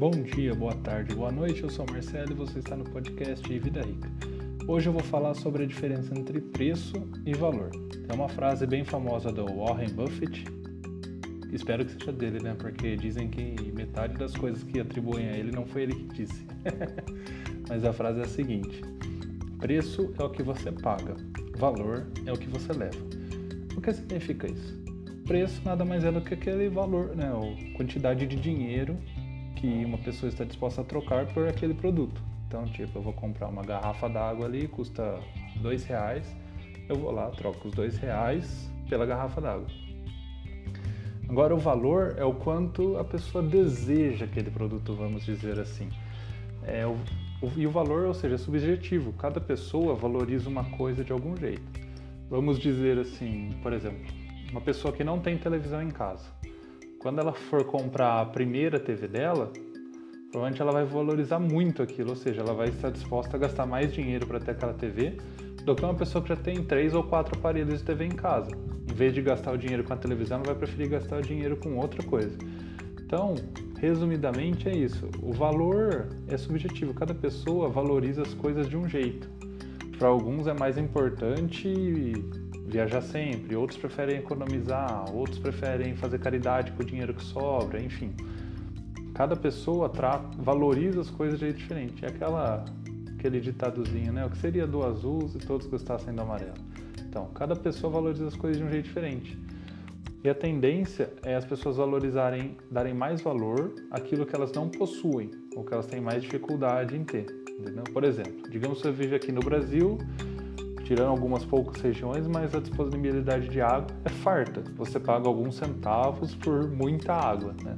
Bom dia, boa tarde, boa noite. Eu sou Marcelo e você está no podcast Vida Rica. Hoje eu vou falar sobre a diferença entre preço e valor. É uma frase bem famosa do Warren Buffett. Espero que seja dele, né? Porque dizem que metade das coisas que atribuem a ele não foi ele que disse. Mas a frase é a seguinte: Preço é o que você paga, valor é o que você leva. O que significa isso? Preço nada mais é do que aquele valor, né? A quantidade de dinheiro que uma pessoa está disposta a trocar por aquele produto. Então, tipo, eu vou comprar uma garrafa d'água ali, custa dois reais, eu vou lá, troco os dois reais pela garrafa d'água. Agora, o valor é o quanto a pessoa deseja aquele produto, vamos dizer assim. É o, o, e o valor, ou seja, é subjetivo. Cada pessoa valoriza uma coisa de algum jeito. Vamos dizer assim, por exemplo, uma pessoa que não tem televisão em casa quando ela for comprar a primeira TV dela, provavelmente ela vai valorizar muito aquilo, ou seja, ela vai estar disposta a gastar mais dinheiro para ter aquela TV do que uma pessoa que já tem três ou quatro aparelhos de TV em casa. Em vez de gastar o dinheiro com a televisão, ela vai preferir gastar o dinheiro com outra coisa. Então, resumidamente é isso. O valor é subjetivo. Cada pessoa valoriza as coisas de um jeito. Para alguns é mais importante viajar sempre, outros preferem economizar, outros preferem fazer caridade com o dinheiro que sobra, enfim. Cada pessoa valoriza as coisas de jeito diferente. É aquela, aquele ditadozinho, né? O que seria do azul se todos gostassem do amarelo? Então, cada pessoa valoriza as coisas de um jeito diferente. E a tendência é as pessoas valorizarem, darem mais valor àquilo que elas não possuem, ou que elas têm mais dificuldade em ter. Entendeu? Por exemplo, digamos que você vive aqui no Brasil tirando algumas poucas regiões, mas a disponibilidade de água é farta. Você paga alguns centavos por muita água, né?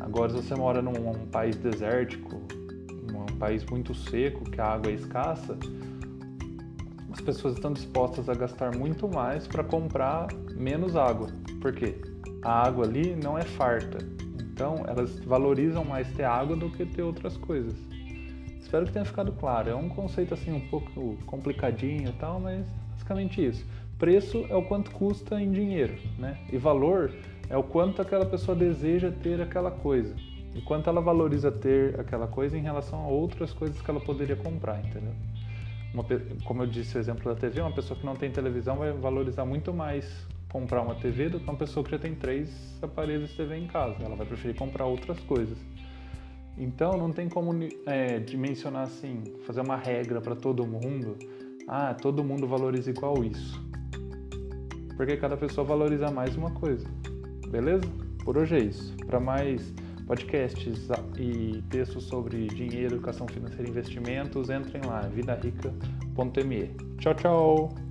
Agora, se você mora num um país desértico, um país muito seco, que a água é escassa, as pessoas estão dispostas a gastar muito mais para comprar menos água. Por quê? A água ali não é farta. Então, elas valorizam mais ter água do que ter outras coisas. Espero que tenha ficado claro. É um conceito assim um pouco complicadinho e tal, mas basicamente isso. Preço é o quanto custa em dinheiro, né? E valor é o quanto aquela pessoa deseja ter aquela coisa. E quanto ela valoriza ter aquela coisa em relação a outras coisas que ela poderia comprar, entendeu? Uma, como eu disse o exemplo da TV, uma pessoa que não tem televisão vai valorizar muito mais comprar uma TV do que uma pessoa que já tem três aparelhos de TV em casa. Ela vai preferir comprar outras coisas. Então não tem como é, dimensionar assim, fazer uma regra para todo mundo. Ah, todo mundo valoriza igual isso. Porque cada pessoa valoriza mais uma coisa. Beleza? Por hoje é isso. Para mais podcasts e textos sobre dinheiro, educação financeira e investimentos, entrem lá, vidarica.me. Tchau, tchau!